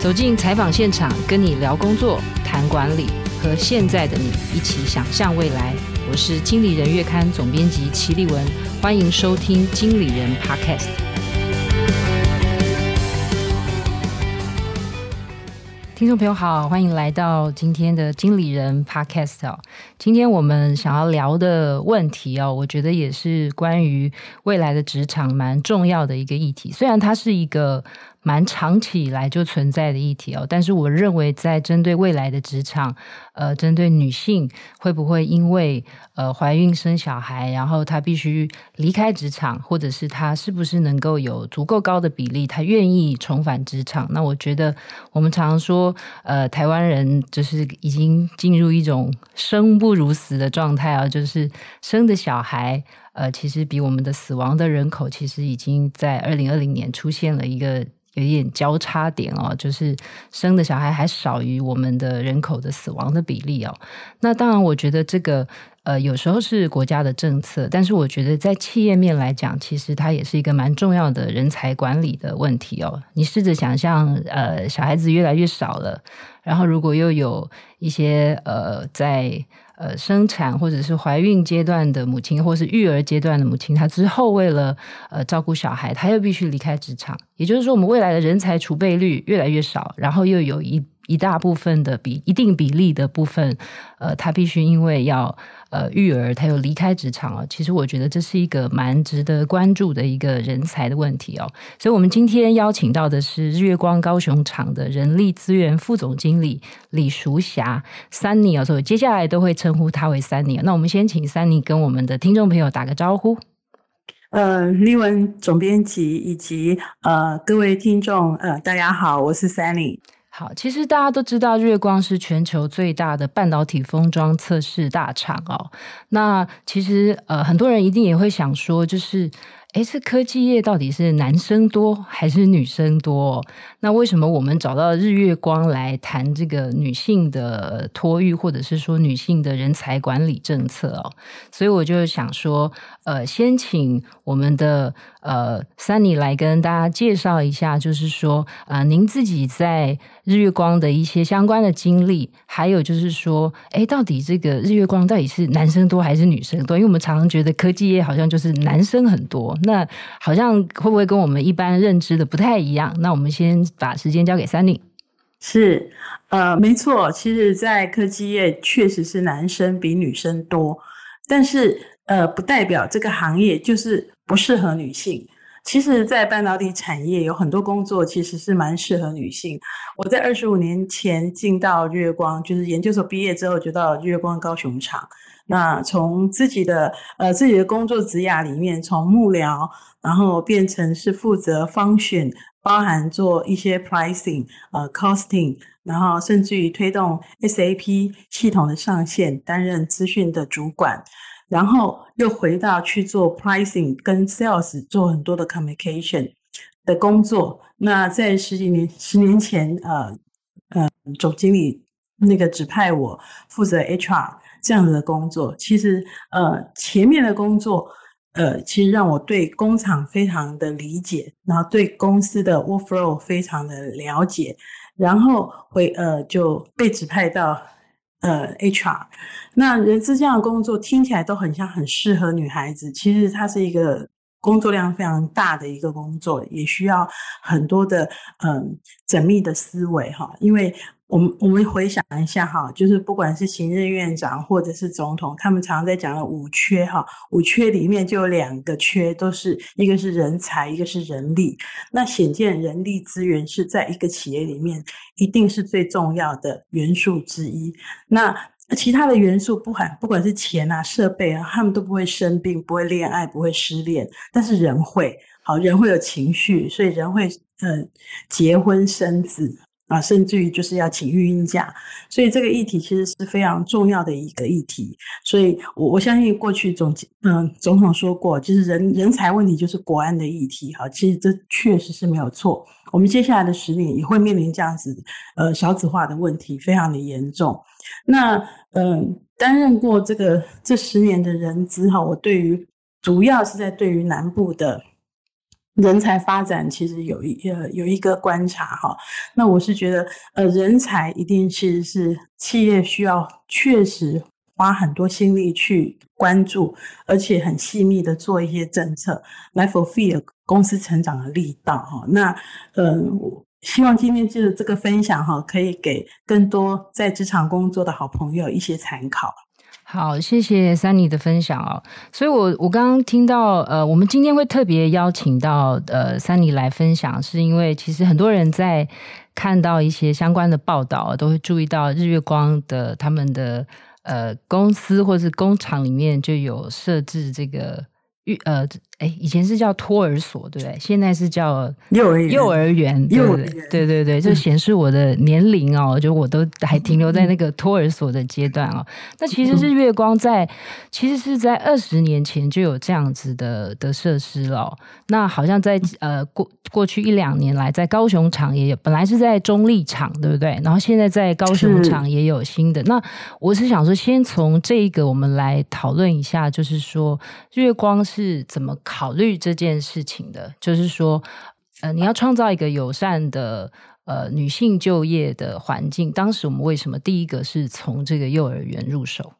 走进采访现场，跟你聊工作、谈管理，和现在的你一起想象未来。我是经理人月刊总编辑齐立文，欢迎收听《经理人 Podcast》。听众朋友好，欢迎来到今天的经理人 Podcast 哦。今天我们想要聊的问题哦，我觉得也是关于未来的职场蛮重要的一个议题。虽然它是一个蛮长期以来就存在的议题哦，但是我认为在针对未来的职场，呃，针对女性会不会因为呃怀孕生小孩，然后她必须离开职场，或者是她是不是能够有足够高的比例，她愿意重返职场？那我觉得我们常说，呃，台湾人就是已经进入一种生不如死的状态啊，就是生的小孩，呃，其实比我们的死亡的人口，其实已经在二零二零年出现了一个。有一点交叉点哦，就是生的小孩还少于我们的人口的死亡的比例哦。那当然，我觉得这个呃，有时候是国家的政策，但是我觉得在企业面来讲，其实它也是一个蛮重要的人才管理的问题哦。你试着想象，呃，小孩子越来越少了，然后如果又有一些呃在。呃，生产或者是怀孕阶段的母亲，或是育儿阶段的母亲，她之后为了呃照顾小孩，她又必须离开职场。也就是说，我们未来的人才储备率越来越少，然后又有一一大部分的比一定比例的部分，呃，她必须因为要。呃，育儿他又离开职场了。其实我觉得这是一个蛮值得关注的一个人才的问题哦。所以，我们今天邀请到的是日月光高雄厂的人力资源副总经理李淑霞 Sunny 哦，所以接下来都会称呼他为 Sunny。那我们先请 Sunny 跟我们的听众朋友打个招呼。呃，丽文总编辑以及呃各位听众，呃大家好，我是 Sunny。好，其实大家都知道，日月光是全球最大的半导体封装测试大厂哦。那其实呃，很多人一定也会想说，就是。诶，这科技业到底是男生多还是女生多？那为什么我们找到日月光来谈这个女性的托育，或者是说女性的人才管理政策哦？所以我就想说，呃，先请我们的呃 Sunny 来跟大家介绍一下，就是说，呃，您自己在日月光的一些相关的经历，还有就是说，诶，到底这个日月光到底是男生多还是女生多？因为我们常常觉得科技业好像就是男生很多。那好像会不会跟我们一般认知的不太一样？那我们先把时间交给 Sunny。是，呃，没错，其实，在科技业确实是男生比女生多，但是，呃，不代表这个行业就是不适合女性。其实，在半导体产业有很多工作其实是蛮适合女性。我在二十五年前进到月光，就是研究所毕业之后就到月光高雄厂。那从自己的呃自己的工作职涯里面，从幕僚，然后变成是负责 function，包含做一些 pricing，呃 costing，然后甚至于推动 SAP 系统的上线，担任资讯的主管，然后又回到去做 pricing 跟 sales 做很多的 communication 的工作。那在十几年十年前，呃呃总经理那个指派我负责 HR。这样子的工作，其实呃前面的工作，呃其实让我对工厂非常的理解，然后对公司的 workflow 非常的了解，然后会呃就被指派到呃 HR。那人资这样的工作听起来都很像很适合女孩子，其实它是一个工作量非常大的一个工作，也需要很多的嗯、缜密的思维哈，因为。我们我们回想一下哈，就是不管是行政院长或者是总统，他们常常在讲的五缺哈，五缺里面就有两个缺，都是一个是人才，一个是人力。那显见人力资源是在一个企业里面一定是最重要的元素之一。那其他的元素不管不管是钱啊、设备啊，他们都不会生病，不会恋爱，不会失恋，但是人会，好，人会有情绪，所以人会呃结婚生子。啊，甚至于就是要请育婴假，所以这个议题其实是非常重要的一个议题。所以我我相信过去总嗯总统说过，就是人人才问题就是国安的议题。哈，其实这确实是没有错。我们接下来的十年也会面临这样子呃少子化的问题，非常的严重。那嗯，担任过这个这十年的人资哈，我对于主要是在对于南部的。人才发展其实有一呃有一个观察哈，那我是觉得呃人才一定其实是企业需要确实花很多心力去关注，而且很细密的做一些政策来 fulfill 公司成长的力道哈。那呃，希望今天就是这个分享哈，可以给更多在职场工作的好朋友一些参考。好，谢谢 Sunny 的分享哦。所以我，我刚刚听到，呃，我们今天会特别邀请到呃 Sunny 来分享，是因为其实很多人在看到一些相关的报道，都会注意到日月光的他们的呃公司或是工厂里面就有设置这个呃。哎，以前是叫托儿所，对不对？现在是叫幼儿园。幼儿园，幼儿对，对对对，就显示我的年龄哦，就我都还停留在那个托儿所的阶段哦。那其实是月光在，其实是在二十年前就有这样子的的设施了哦。那好像在呃过过去一两年来，在高雄厂也有，本来是在中立场，对不对？然后现在在高雄厂也有新的。那我是想说，先从这个我们来讨论一下，就是说月光是怎么。考虑这件事情的，就是说，呃，你要创造一个友善的呃女性就业的环境。当时我们为什么第一个是从这个幼儿园入手？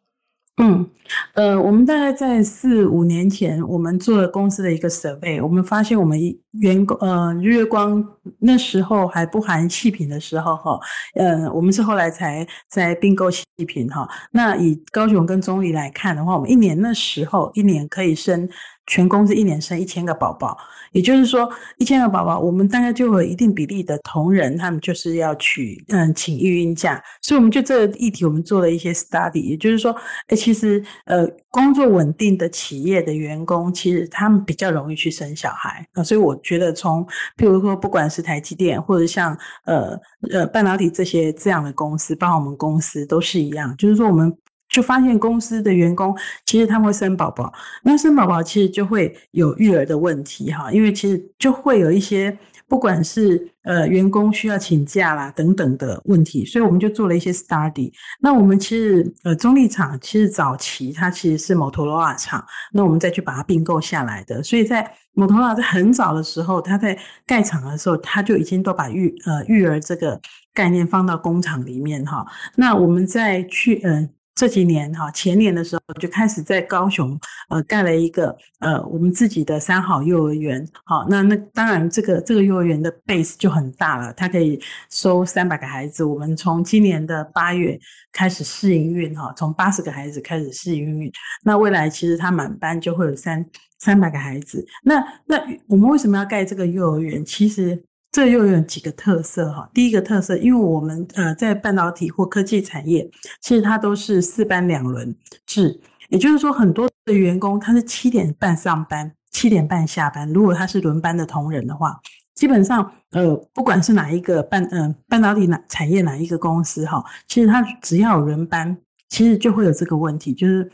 嗯，呃，我们大概在四五年前，我们做了公司的一个 survey，我们发现我们员工，呃，日月光那时候还不含细品的时候，哈，呃，我们是后来才在并购细品，哈。那以高雄跟中坜来看的话，我们一年那时候一年可以生。全公司一年生一千个宝宝，也就是说一千个宝宝，我们大概就有一定比例的同仁，他们就是要去嗯请育婴假，所以我们就这个议题，我们做了一些 study，也就是说，哎，其实呃工作稳定的企业的员工，其实他们比较容易去生小孩。啊，所以我觉得从譬如说不管是台积电或者像呃呃半导体这些这样的公司，包括我们公司都是一样，就是说我们。就发现公司的员工其实他们会生宝宝，那生宝宝其实就会有育儿的问题哈，因为其实就会有一些不管是呃员工需要请假啦等等的问题，所以我们就做了一些 study。那我们其实呃中立厂其实早期它其实是摩托罗拉厂，那我们再去把它并购下来的，所以在摩托罗拉在很早的时候，它在盖厂的时候，它就已经都把育呃育儿这个概念放到工厂里面哈。那我们再去嗯。这几年哈，前年的时候就开始在高雄呃盖了一个呃我们自己的三好幼儿园，好，那那当然这个这个幼儿园的 base 就很大了，它可以收三百个孩子。我们从今年的八月开始试营运哈，从八十个孩子开始试营运，那未来其实它满班就会有三三百个孩子。那那我们为什么要盖这个幼儿园？其实。这又有几个特色哈。第一个特色，因为我们呃在半导体或科技产业，其实它都是四班两轮制，也就是说很多的员工他是七点半上班，七点半下班。如果他是轮班的同仁的话，基本上呃不管是哪一个半呃半导体哪产业哪一个公司哈，其实他只要有轮班，其实就会有这个问题，就是。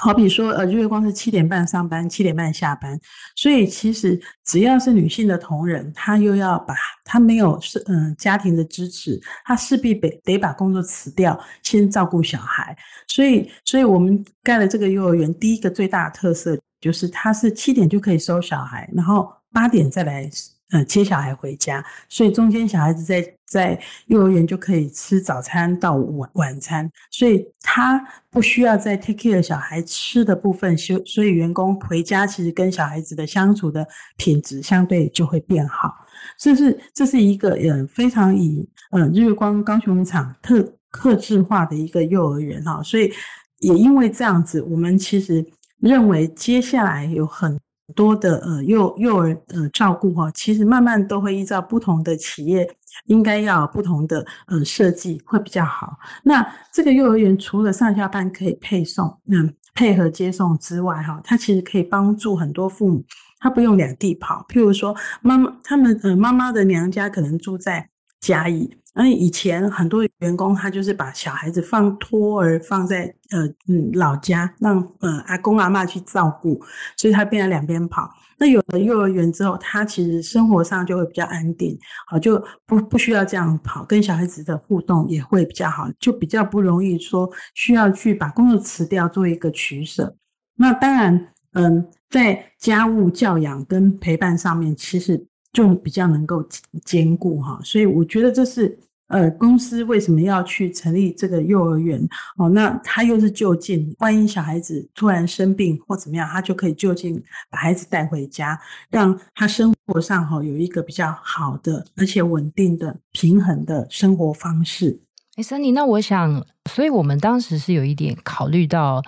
好比说，呃，月光是七点半上班，七点半下班，所以其实只要是女性的同仁，她又要把她没有是嗯、家庭的支持，她势必得得把工作辞掉，先照顾小孩。所以，所以我们盖了这个幼儿园，第一个最大的特色就是它是七点就可以收小孩，然后八点再来。呃，接小孩回家，所以中间小孩子在在幼儿园就可以吃早餐到晚晚餐，所以他不需要再 take care 小孩吃的部分，所所以员工回家其实跟小孩子的相处的品质相对就会变好。这是这是一个嗯非常以嗯日光高雄厂特特制化的一个幼儿园哈，所以也因为这样子，我们其实认为接下来有很。多的呃幼幼儿呃照顾哈，其实慢慢都会依照不同的企业，应该要不同的呃设计会比较好。那这个幼儿园除了上下班可以配送，嗯，配合接送之外哈，它其实可以帮助很多父母，他不用两地跑。譬如说妈妈他们呃妈妈的娘家可能住在嘉义。那以前很多员工他就是把小孩子放托儿放在呃嗯老家，让呃阿公阿嬷去照顾，所以他变成两边跑。那有了幼儿园之后，他其实生活上就会比较安定，好就不不需要这样跑，跟小孩子的互动也会比较好，就比较不容易说需要去把工作辞掉做一个取舍。那当然。嗯，在家务教养跟陪伴上面，其实就比较能够兼顾哈。所以我觉得这是。呃，公司为什么要去成立这个幼儿园？哦，那他又是就近，万一小孩子突然生病或怎么样，他就可以就近把孩子带回家，让他生活上哈有一个比较好的而且稳定的平衡的生活方式。哎森尼那我想，所以我们当时是有一点考虑到。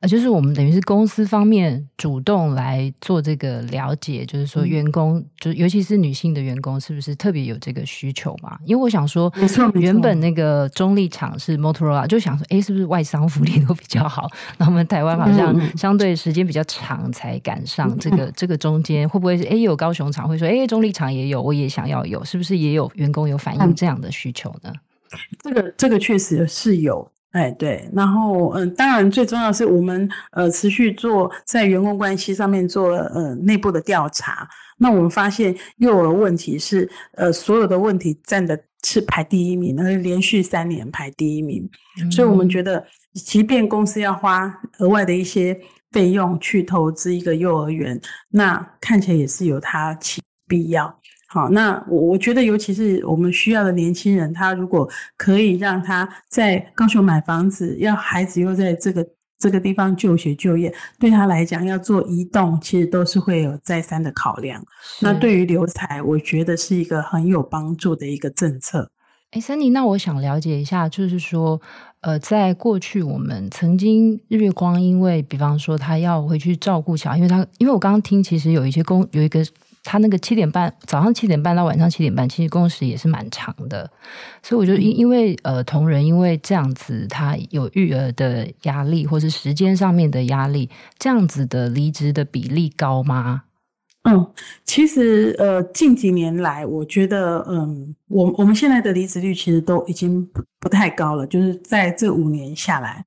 呃，就是我们等于是公司方面主动来做这个了解，就是说员工，就尤其是女性的员工，是不是特别有这个需求嘛？因为我想说，原本那个中立场是 Motorola，就想说，哎，是不是外商福利都比较好？那我们台湾好像相对时间比较长才赶上这个这个中间，会不会是哎有高雄厂会说，哎中立厂也有，我也想要有，是不是也有员工有反映这样的需求呢？这个这个确实是有。哎，对，然后嗯，当然最重要的是我们呃持续做在员工关系上面做呃内部的调查，那我们发现幼儿问题是呃所有的问题占的是排第一名，而连续三年排第一名，嗯，所以我们觉得，即便公司要花额外的一些费用去投资一个幼儿园，那看起来也是有它其必要。好，那我我觉得，尤其是我们需要的年轻人，他如果可以让他在高雄买房子，要孩子又在这个这个地方就学就业，对他来讲要做移动，其实都是会有再三的考量。那对于留才，我觉得是一个很有帮助的一个政策。哎，Sunny，那我想了解一下，就是说，呃，在过去我们曾经日月光，因为比方说他要回去照顾小孩，因为他因为我刚刚听，其实有一些工有一个。他那个七点半，早上七点半到晚上七点半，其实工时也是蛮长的，所以我就因因为呃同仁因为这样子，他有育儿的压力，或是时间上面的压力，这样子的离职的比例高吗？嗯，其实呃近几年来，我觉得嗯，我我们现在的离职率其实都已经不不太高了，就是在这五年下来，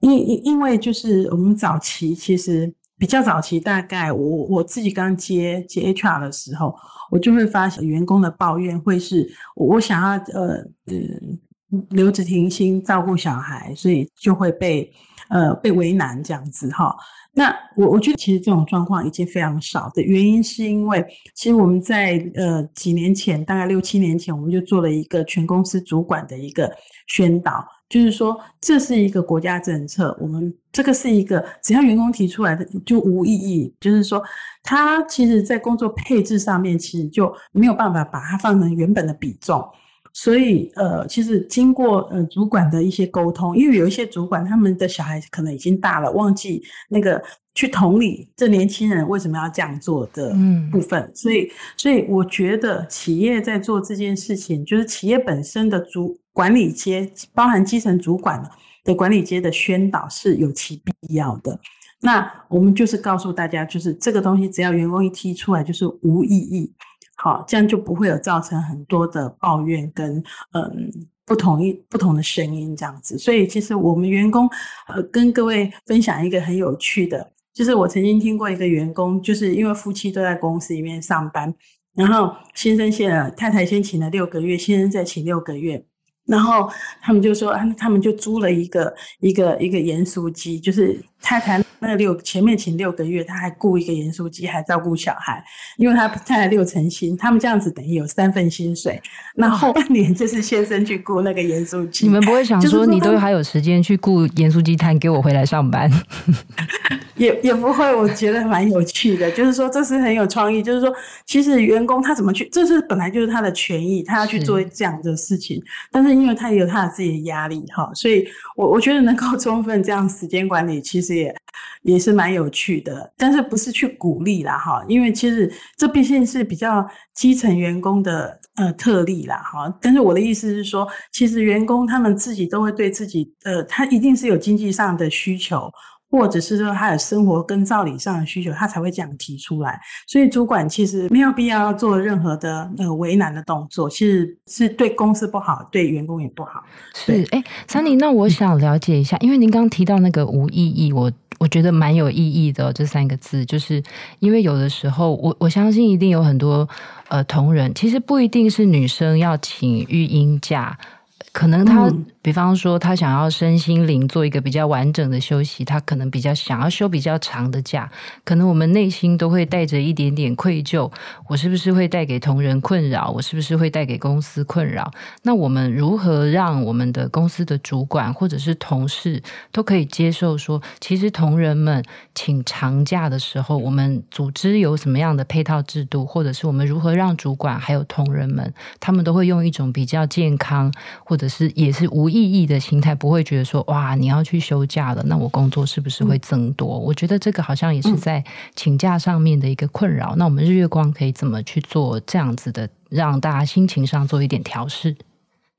因因因为就是我们早期其实。比较早期，大概我我自己刚接接 HR 的时候，我就会发现员工的抱怨会是，我想要呃呃留职停薪照顾小孩，所以就会被呃被为难这样子哈。那我我觉得其实这种状况已经非常少的原因，是因为其实我们在呃几年前，大概六七年前，我们就做了一个全公司主管的一个宣导。就是说，这是一个国家政策，我们这个是一个只要员工提出来的就无意义。就是说，他其实在工作配置上面，其实就没有办法把它放成原本的比重。所以，呃，其实经过呃主管的一些沟通，因为有一些主管他们的小孩可能已经大了，忘记那个去同理这年轻人为什么要这样做的部分。嗯。所以，所以我觉得企业在做这件事情，就是企业本身的主管理阶，包含基层主管的管理阶的宣导是有其必要的。那我们就是告诉大家，就是这个东西只要员工一提出来，就是无异议。好，这样就不会有造成很多的抱怨跟嗯不同意不同的声音这样子。所以其实我们员工呃跟各位分享一个很有趣的，就是我曾经听过一个员工，就是因为夫妻都在公司里面上班，然后先生先了太太先请了六个月，先生再请六个月。然后他们就说，他们就租了一个一个一个盐酥鸡，就是太太那六前面请六个月，他还雇一个盐酥鸡，还照顾小孩，因为他太太六成薪，他们这样子等于有三份薪水。那后半年就是先生去雇那个盐酥鸡。你们不会想说，你都还有时间去雇盐酥鸡摊给我回来上班？也也不会，我觉得蛮有趣的，就是说这是很有创意，就是说其实员工他怎么去，这是本来就是他的权益，他要去做这样的事情，但是。因为他也有他的自己的压力哈，所以我我觉得能够充分这样时间管理，其实也也是蛮有趣的。但是不是去鼓励啦哈，因为其实这毕竟是比较基层员工的呃特例啦哈。但是我的意思是说，其实员工他们自己都会对自己呃，他一定是有经济上的需求。或者是说他的生活跟照理上的需求，他才会这样提出来。所以主管其实没有必要做任何的呃为难的动作，其实是对公司不好，对员工也不好。是，哎，Sunny，那我想了解一下，因为您刚刚提到那个无意义，我我觉得蛮有意义的。这三个字，就是因为有的时候，我我相信一定有很多呃同仁，其实不一定是女生要请育婴假。可能他，嗯、比方说他想要身心灵做一个比较完整的休息，他可能比较想要休比较长的假，可能我们内心都会带着一点点愧疚，我是不是会带给同仁困扰？我是不是会带给公司困扰？那我们如何让我们的公司的主管或者是同事都可以接受说，其实同仁们请长假的时候，我们组织有什么样的配套制度，或者是我们如何让主管还有同仁们，他们都会用一种比较健康，或者是也是无意义的心态，不会觉得说哇，你要去休假了，那我工作是不是会增多？嗯、我觉得这个好像也是在请假上面的一个困扰。嗯、那我们日月光可以怎么去做这样子的，让大家心情上做一点调试？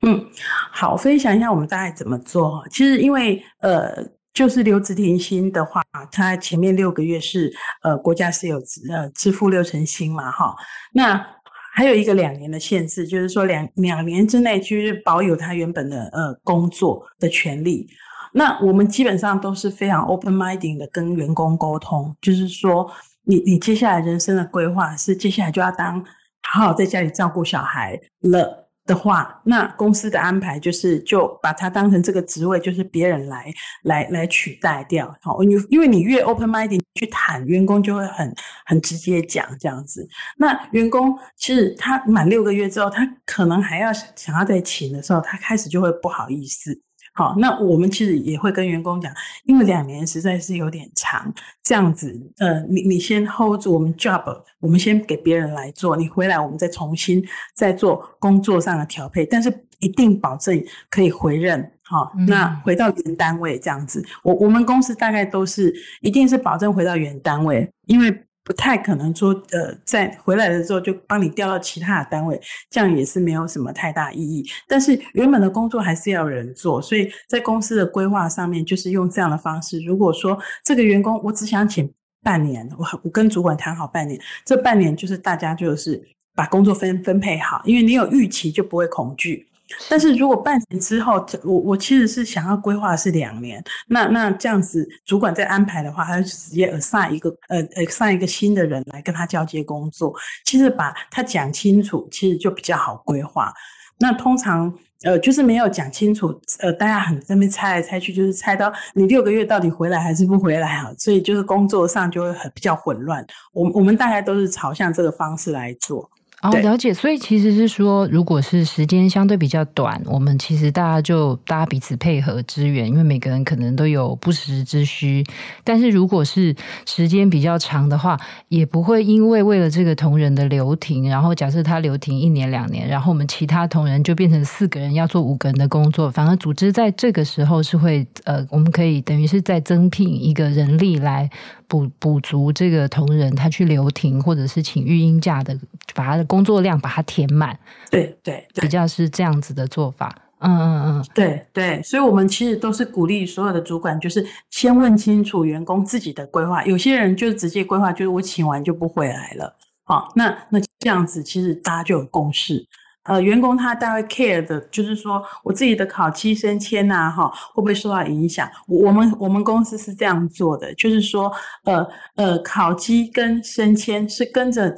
嗯，好，分享一下我们大概怎么做。其实因为呃。就是留职停薪的话，他前面六个月是呃国家是有呃支付六成薪嘛哈，那还有一个两年的限制，就是说两两年之内就是保有他原本的呃工作的权利。那我们基本上都是非常 open minded 的跟员工沟通，就是说你你接下来人生的规划是接下来就要当好好在家里照顾小孩了。的话，那公司的安排就是就把它当成这个职位，就是别人来来来取代掉。好，你因为你越 open minded 去谈，员工就会很很直接讲这样子。那员工其实他满六个月之后，他可能还要想要再请的时候，他开始就会不好意思。好，那我们其实也会跟员工讲，因为两年实在是有点长，这样子，呃，你你先 hold 住我们 job，我们先给别人来做，你回来我们再重新再做工作上的调配，但是一定保证可以回任，好，那回到原单位这样子，我我们公司大概都是一定是保证回到原单位，因为。不太可能说，呃，在回来的时候就帮你调到其他的单位，这样也是没有什么太大意义。但是原本的工作还是要人做，所以在公司的规划上面就是用这样的方式。如果说这个员工我只想请半年，我我跟主管谈好半年，这半年就是大家就是把工作分分配好，因为你有预期就不会恐惧。但是如果半年之后，我我其实是想要规划是两年，那那这样子主管在安排的话，他就直接 assign 一个呃呃 assign 一个新的人来跟他交接工作。其实把他讲清楚，其实就比较好规划。那通常呃就是没有讲清楚，呃大家很这边猜来猜去，就是猜到你六个月到底回来还是不回来啊？所以就是工作上就会很比较混乱。我我们大概都是朝向这个方式来做。哦，了解。所以其实是说，如果是时间相对比较短，我们其实大家就大家彼此配合支援，因为每个人可能都有不时之需。但是如果是时间比较长的话，也不会因为为了这个同仁的留停，然后假设他留停一年两年，然后我们其他同仁就变成四个人要做五个人的工作，反而组织在这个时候是会呃，我们可以等于是在增聘一个人力来。补补足这个同仁他去留停或者是请育婴假的，把他的工作量把它填满，对对，对比较是这样子的做法。嗯嗯嗯，对对，所以我们其实都是鼓励所有的主管，就是先问清楚员工自己的规划。有些人就直接规划，就是我请完就不回来了。好，那那这样子其实大家就有共识。呃，员工他大概 care 的就是说，我自己的考期升迁呐，哈，会不会受到影响？我们我们公司是这样做的，就是说，呃呃，考期跟升迁是跟着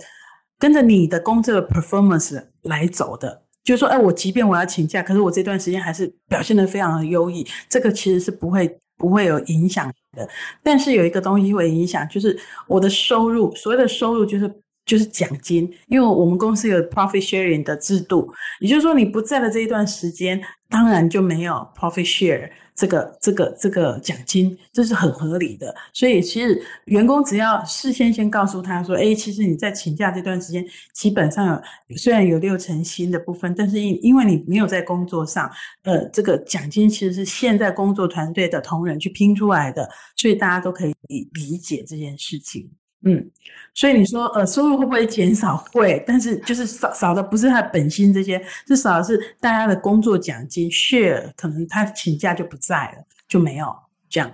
跟着你的工作的 performance 来走的。就是说，哎，我即便我要请假，可是我这段时间还是表现得非常的优异，这个其实是不会不会有影响的。但是有一个东西会影响，就是我的收入，所谓的收入就是。就是奖金，因为我们公司有 profit sharing 的制度，也就是说你不在的这一段时间，当然就没有 profit share 这个这个这个奖金，这是很合理的。所以其实员工只要事先先告诉他说，哎，其实你在请假这段时间，基本上有虽然有六成薪的部分，但是因因为你没有在工作上，呃，这个奖金其实是现在工作团队的同仁去拼出来的，所以大家都可以理解这件事情。嗯，所以你说呃，收入会不会减少？会，但是就是少少的不是他本薪这些，是少的是大家的工作奖金 share，可能他请假就不在了，就没有这样。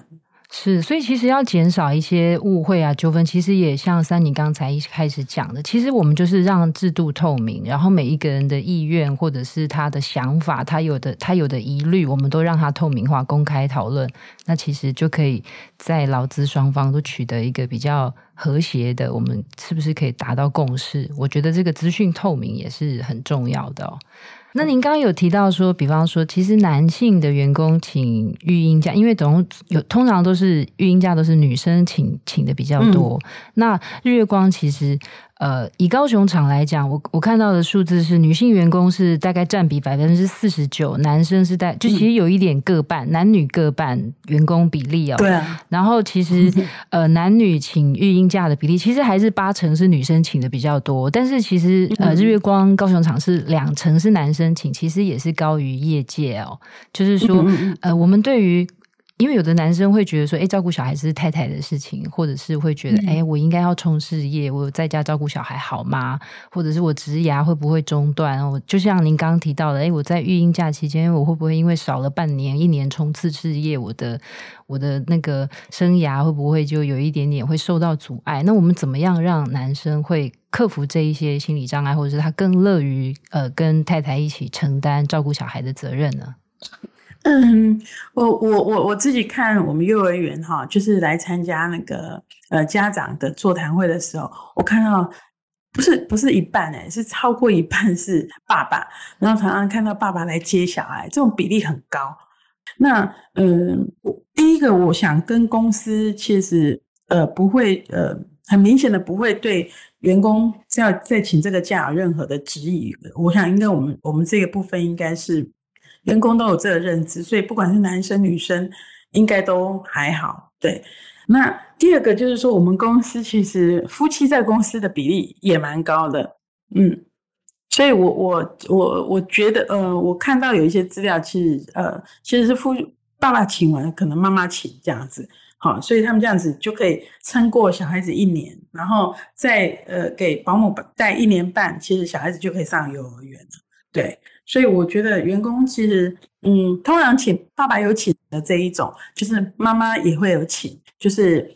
是，所以其实要减少一些误会啊纠纷，其实也像三，你刚才一开始讲的，其实我们就是让制度透明，然后每一个人的意愿或者是他的想法，他有的他有的疑虑，我们都让他透明化、公开讨论，那其实就可以在劳资双方都取得一个比较和谐的，我们是不是可以达到共识？我觉得这个资讯透明也是很重要的。那您刚刚有提到说，比方说，其实男性的员工请育婴假，因为总有通常都是育婴假都是女生请请的比较多。嗯、那日月光其实。呃，以高雄厂来讲，我我看到的数字是女性员工是大概占比百分之四十九，男生是在就其实有一点各半，嗯、男女各半员工比例哦。对啊。然后其实 呃，男女请育婴假的比例其实还是八成是女生请的比较多，但是其实呃，日月光高雄厂是两成是男生请，其实也是高于业界哦。就是说呃，我们对于。因为有的男生会觉得说，哎，照顾小孩是太太的事情，或者是会觉得，哎，我应该要冲事业，我在家照顾小孩好吗？或者是我职涯会不会中断？我就像您刚刚提到的，哎，我在育婴假期间，我会不会因为少了半年、一年冲刺事业，我的我的那个生涯会不会就有一点点会受到阻碍？那我们怎么样让男生会克服这一些心理障碍，或者是他更乐于呃跟太太一起承担照顾小孩的责任呢？嗯，我我我我自己看我们幼儿园哈，就是来参加那个呃家长的座谈会的时候，我看到不是不是一半诶，是超过一半是爸爸，然后常常看到爸爸来接小孩，这种比例很高。那嗯，我第一个我想跟公司其实呃不会呃很明显的不会对员工要再请这个假有任何的质疑，我想应该我们我们这个部分应该是。员工都有这个认知，所以不管是男生女生，应该都还好。对，那第二个就是说，我们公司其实夫妻在公司的比例也蛮高的，嗯，所以我我我我觉得，呃，我看到有一些资料，其实呃，其实是夫爸爸请完，可能妈妈请这样子，好，所以他们这样子就可以撑过小孩子一年，然后再呃给保姆带一年半，其实小孩子就可以上幼儿园了，对。所以我觉得员工其实，嗯，通常请爸爸有请的这一种，就是妈妈也会有请，就是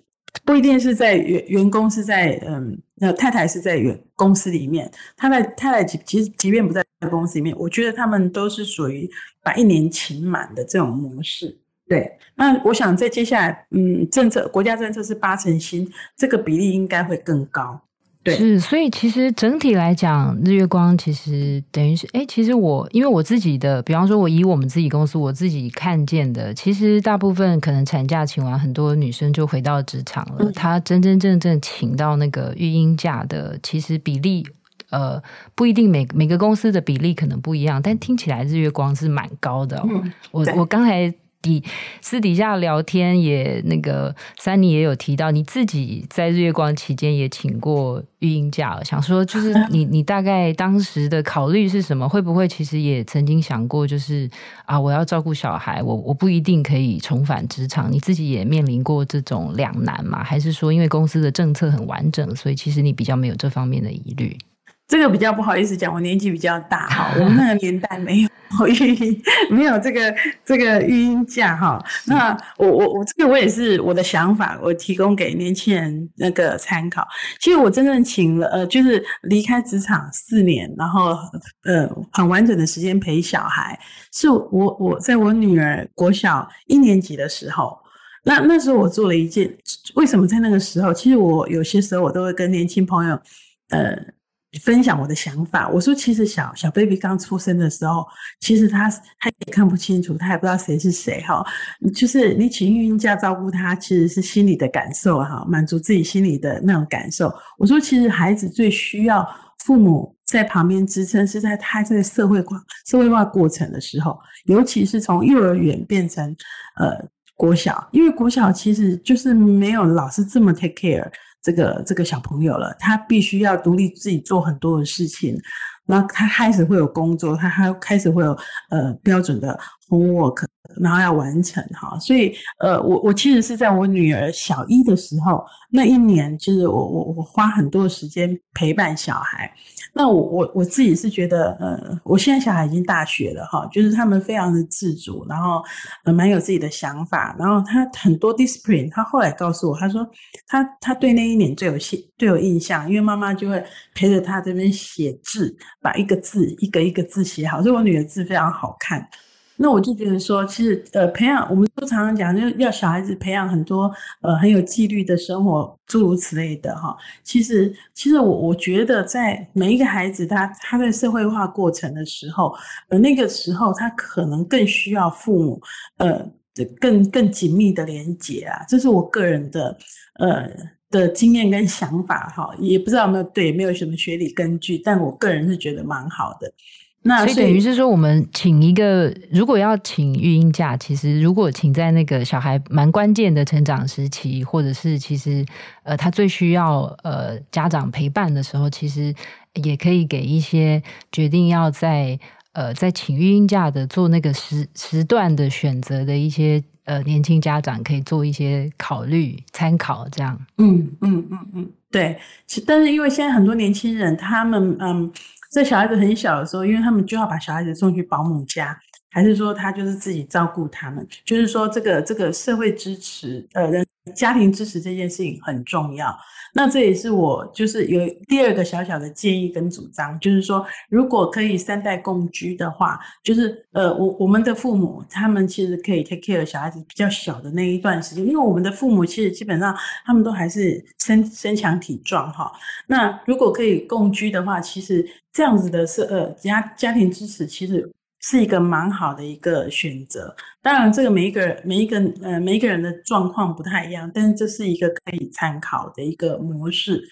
不一定是在员员工是在，嗯，那太太是在员公司里面，他在太太其实即便不在公司里面，我觉得他们都是属于把一年请满的这种模式。对，那我想在接下来，嗯，政策国家政策是八成新，这个比例应该会更高。是，所以其实整体来讲，日月光其实等于是，哎，其实我因为我自己的，比方说，我以我们自己公司，我自己看见的，其实大部分可能产假请完，很多女生就回到职场了。嗯、她真真正正请到那个育婴假的，其实比例，呃，不一定每每个公司的比例可能不一样，但听起来日月光是蛮高的、哦。嗯、我我刚才。底私底下聊天也那个三妮也有提到，你自己在日月光期间也请过育婴假，想说就是 你你大概当时的考虑是什么？会不会其实也曾经想过，就是啊，我要照顾小孩，我我不一定可以重返职场，你自己也面临过这种两难嘛？还是说因为公司的政策很完整，所以其实你比较没有这方面的疑虑？这个比较不好意思讲，我年纪比较大哈，我们那个年代没有育婴，没有这个这个育婴假哈。那我我我这个我也是我的想法，我提供给年轻人那个参考。其实我真正请了呃，就是离开职场四年，然后呃很完整的时间陪小孩，是我我在我女儿国小一年级的时候，那那时候我做了一件，为什么在那个时候？其实我有些时候我都会跟年轻朋友呃。分享我的想法，我说其实小小 baby 刚出生的时候，其实他他也看不清楚，他也不知道谁是谁哈。就是你请育婴假照顾他，其实是心里的感受哈，满足自己心里的那种感受。我说其实孩子最需要父母在旁边支撑，是在他这个社会化社会化过程的时候，尤其是从幼儿园变成呃国小，因为国小其实就是没有老师这么 take care。这个这个小朋友了，他必须要独立自己做很多的事情，那他开始会有工作，他还开始会有呃标准的 homework，然后要完成哈，所以呃我我其实是在我女儿小一的时候那一年，就是我我我花很多时间陪伴小孩。那我我我自己是觉得，呃，我现在小孩已经大学了哈，就是他们非常的自主，然后呃蛮有自己的想法，然后他很多 discipline。他后来告诉我，他说他他对那一年最有印最有印象，因为妈妈就会陪着他这边写字，把一个字一个一个字写好。所以我女儿字非常好看。那我就觉得说，其实呃，培养我们都常常讲，就要小孩子培养很多呃很有纪律的生活，诸如此类的哈。其实，其实我我觉得，在每一个孩子他他在社会化过程的时候，呃，那个时候他可能更需要父母呃更更紧密的连接啊。这是我个人的呃的经验跟想法哈，也不知道有没有对，没有什么学理根据，但我个人是觉得蛮好的。那所以等于是说，我们请一个，如果要请育婴假，其实如果请在那个小孩蛮关键的成长时期，或者是其实呃他最需要呃家长陪伴的时候，其实也可以给一些决定要在呃在请育婴假的做那个时时段的选择的一些呃年轻家长，可以做一些考虑参考，这样。嗯嗯嗯嗯，对。其但是因为现在很多年轻人，他们嗯。在小孩子很小的时候，因为他们就要把小孩子送去保姆家，还是说他就是自己照顾他们？就是说，这个这个社会支持，呃，家庭支持这件事情很重要。那这也是我就是有第二个小小的建议跟主张，就是说，如果可以三代共居的话，就是呃，我我们的父母他们其实可以 take care 小孩子比较小的那一段时间，因为我们的父母其实基本上他们都还是身身强体壮哈。那如果可以共居的话，其实这样子的是呃家家庭支持其实。是一个蛮好的一个选择，当然这个每一个人每一个呃每一个人的状况不太一样，但是这是一个可以参考的一个模式。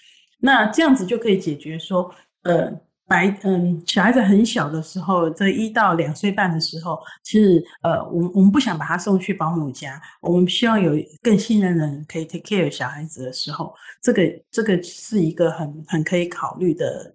那这样子就可以解决说，呃白嗯小孩子很小的时候，在一到两岁半的时候，其实呃我们我们不想把他送去保姆家，我们希望有更信任的人可以 take care 小孩子的时候，这个这个是一个很很可以考虑的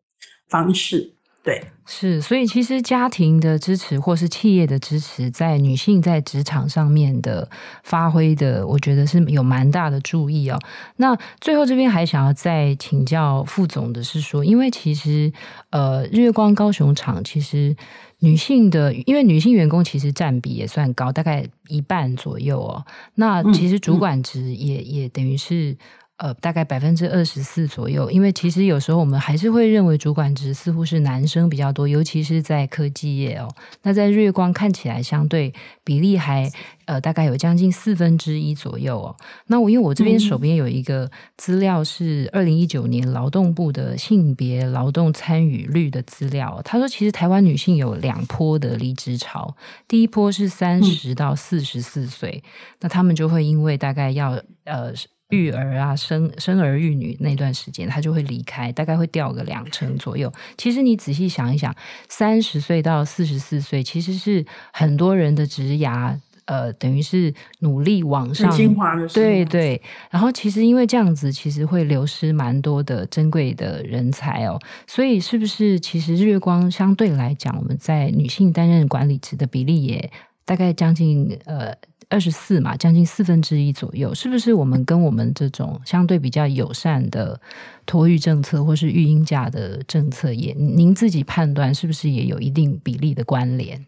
方式。对，是，所以其实家庭的支持或是企业的支持，在女性在职场上面的发挥的，我觉得是有蛮大的注意哦。那最后这边还想要再请教副总的是说，因为其实呃，日月光高雄厂其实女性的，因为女性员工其实占比也算高，大概一半左右哦。那其实主管职也、嗯嗯、也等于是。呃，大概百分之二十四左右，因为其实有时候我们还是会认为主管职似乎是男生比较多，尤其是在科技业哦。那在日月光看起来相对比例还呃大概有将近四分之一左右哦。那我因为我这边手边有一个资料是二零一九年劳动部的性别劳动参与率的资料，他说其实台湾女性有两波的离职潮，第一波是三十到四十四岁，那他们就会因为大概要呃。育儿啊，生生儿育女那段时间，他就会离开，大概会掉个两成左右。其实你仔细想一想，三十岁到四十四岁，其实是很多人的职涯，呃，等于是努力往上，精华的对对。然后其实因为这样子，其实会流失蛮多的珍贵的人才哦。所以是不是其实日月光相对来讲，我们在女性担任管理职的比例也大概将近呃。二十四嘛，将近四分之一左右，是不是我们跟我们这种相对比较友善的托育政策，或是育婴假的政策也，您自己判断是不是也有一定比例的关联？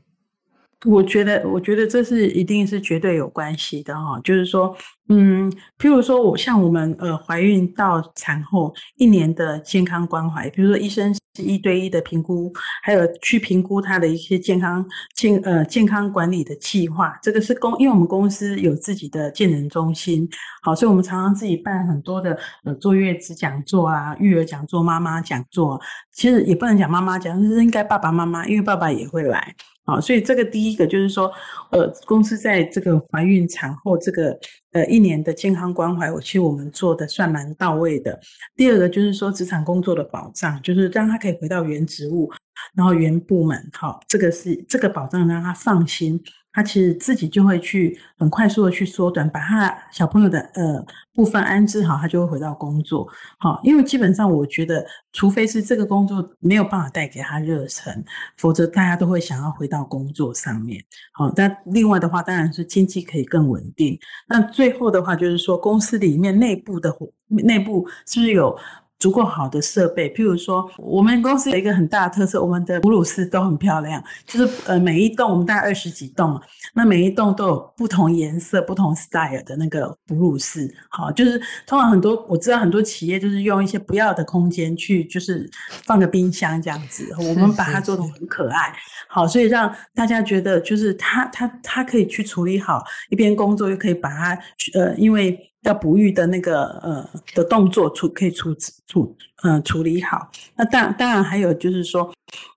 我觉得，我觉得这是一定是绝对有关系的哈。就是说，嗯，譬如说我像我们呃怀孕到产后一年的健康关怀，比如说医生。是一对一的评估，还有去评估他的一些健康健呃健康管理的计划。这个是公，因为我们公司有自己的健人中心，好，所以我们常常自己办很多的呃坐月子讲座啊、育儿讲座、妈妈讲座。其实也不能讲妈妈讲，就是应该爸爸妈妈，因为爸爸也会来。好，所以这个第一个就是说，呃，公司在这个怀孕产后这个呃一年的健康关怀，我其实我们做的算蛮到位的。第二个就是说，职场工作的保障，就是让他可以回到原职务，然后原部门，好，这个是这个保障让他放心。他其实自己就会去很快速的去缩短，把他小朋友的呃部分安置好，他就会回到工作。好，因为基本上我觉得，除非是这个工作没有办法带给他热忱，否则大家都会想要回到工作上面。好，但另外的话，当然是经济可以更稳定。那最后的话，就是说公司里面内部的内部是不是有？足够好的设备，譬如说，我们公司有一个很大的特色，我们的哺乳室都很漂亮，就是呃每一栋我们大概二十几栋，那每一栋都有不同颜色、不同 style 的那个哺乳室。好，就是通常很多我知道很多企业就是用一些不要的空间去，就是放个冰箱这样子，我们把它做得很可爱。好，所以让大家觉得就是他他他可以去处理好，一边工作又可以把它呃因为。要哺育的那个呃的动作处可以处处呃处理好，那当当然还有就是说，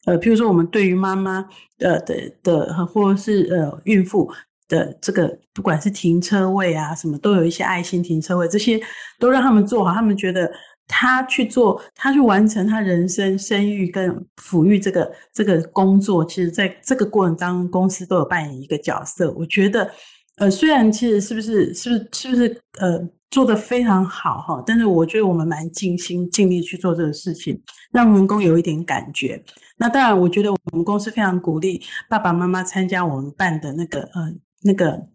呃，譬如说我们对于妈妈呃的的或者是呃孕妇的这个，不管是停车位啊什么，都有一些爱心停车位，这些都让他们做好，他们觉得他去做，他去完成他人生生育跟抚育这个这个工作，其实在这个过程当中，公司都有扮演一个角色，我觉得。呃，虽然其实是不是是不是是不是呃做得非常好哈，但是我觉得我们蛮尽心尽力去做这个事情，让员工有一点感觉。那当然，我觉得我们公司非常鼓励爸爸妈妈参加我们办的那个呃那个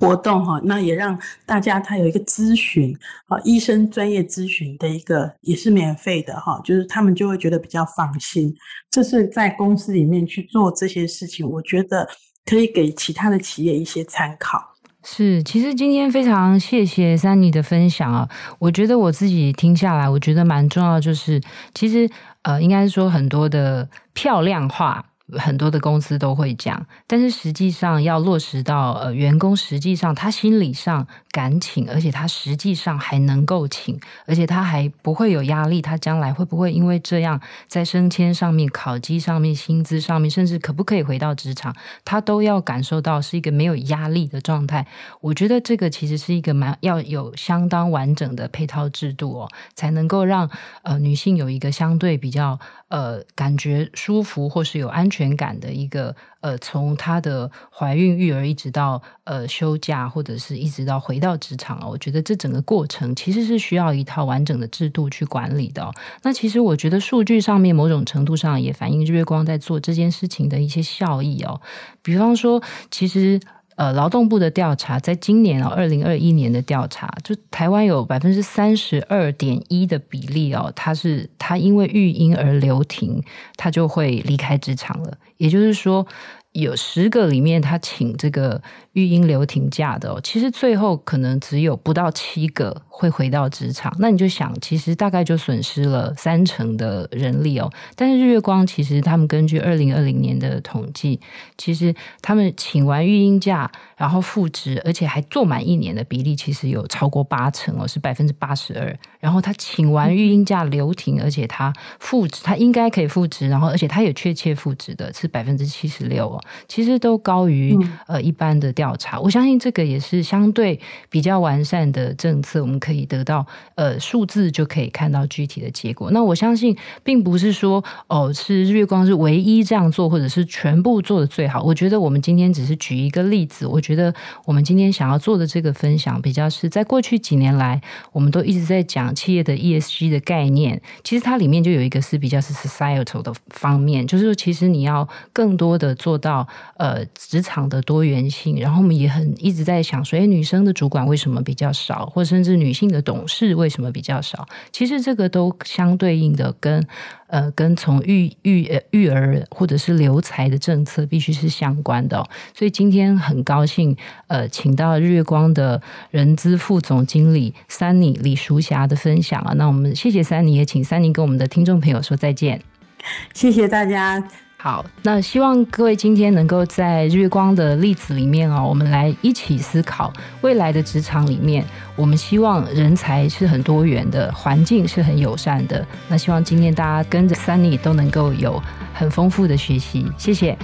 活动哈，那也让大家他有一个咨询啊，医生专业咨询的一个也是免费的哈，就是他们就会觉得比较放心。这是在公司里面去做这些事情，我觉得。可以给其他的企业一些参考。是，其实今天非常谢谢三妮的分享啊，我觉得我自己听下来，我觉得蛮重要，就是其实呃，应该说很多的漂亮话。很多的公司都会讲，但是实际上要落实到呃员工，实际上他心理上敢请，而且他实际上还能够请，而且他还不会有压力，他将来会不会因为这样在升迁上面、考绩上面、薪资上面，甚至可不可以回到职场，他都要感受到是一个没有压力的状态。我觉得这个其实是一个蛮要有相当完整的配套制度哦，才能够让呃女性有一个相对比较。呃，感觉舒服或是有安全感的一个呃，从她的怀孕育儿一直到呃休假，或者是一直到回到职场啊，我觉得这整个过程其实是需要一套完整的制度去管理的。那其实我觉得数据上面某种程度上也反映日月光在做这件事情的一些效益哦。比方说，其实。呃，劳动部的调查，在今年哦，二零二一年的调查，就台湾有百分之三十二点一的比例哦，他是他因为育婴而留停，他就会离开职场了。也就是说，有十个里面他请这个育婴留停假的哦，其实最后可能只有不到七个。会回到职场，那你就想，其实大概就损失了三成的人力哦。但是日月光其实他们根据二零二零年的统计，其实他们请完育婴假，然后复职，而且还做满一年的比例，其实有超过八成哦，是百分之八十二。然后他请完育婴假留停，而且他复职，他应该可以复职，然后而且他也确切复职的是百分之七十六哦，其实都高于呃一般的调查。我相信这个也是相对比较完善的政策，我们。可以得到呃数字，就可以看到具体的结果。那我相信，并不是说哦，是日月光是唯一这样做，或者是全部做的最好。我觉得我们今天只是举一个例子。我觉得我们今天想要做的这个分享，比较是在过去几年来，我们都一直在讲企业的 ESG 的概念。其实它里面就有一个是比较是 societal 的方面，就是说，其实你要更多的做到到呃职场的多元性。然后我们也很一直在想说，哎，女生的主管为什么比较少，或甚至女性的董事为什么比较少？其实这个都相对应的跟呃跟从育育育儿或者是留才的政策必须是相关的哦。所以今天很高兴呃请到日月光的人资副总经理 Sunny 李淑霞的分享啊。那我们谢谢 Sunny，也请 Sunny 跟我们的听众朋友说再见。谢谢大家。好，那希望各位今天能够在日光的例子里面哦，我们来一起思考未来的职场里面，我们希望人才是很多元的，环境是很友善的。那希望今天大家跟着 Sunny 都能够有很丰富的学习，谢谢。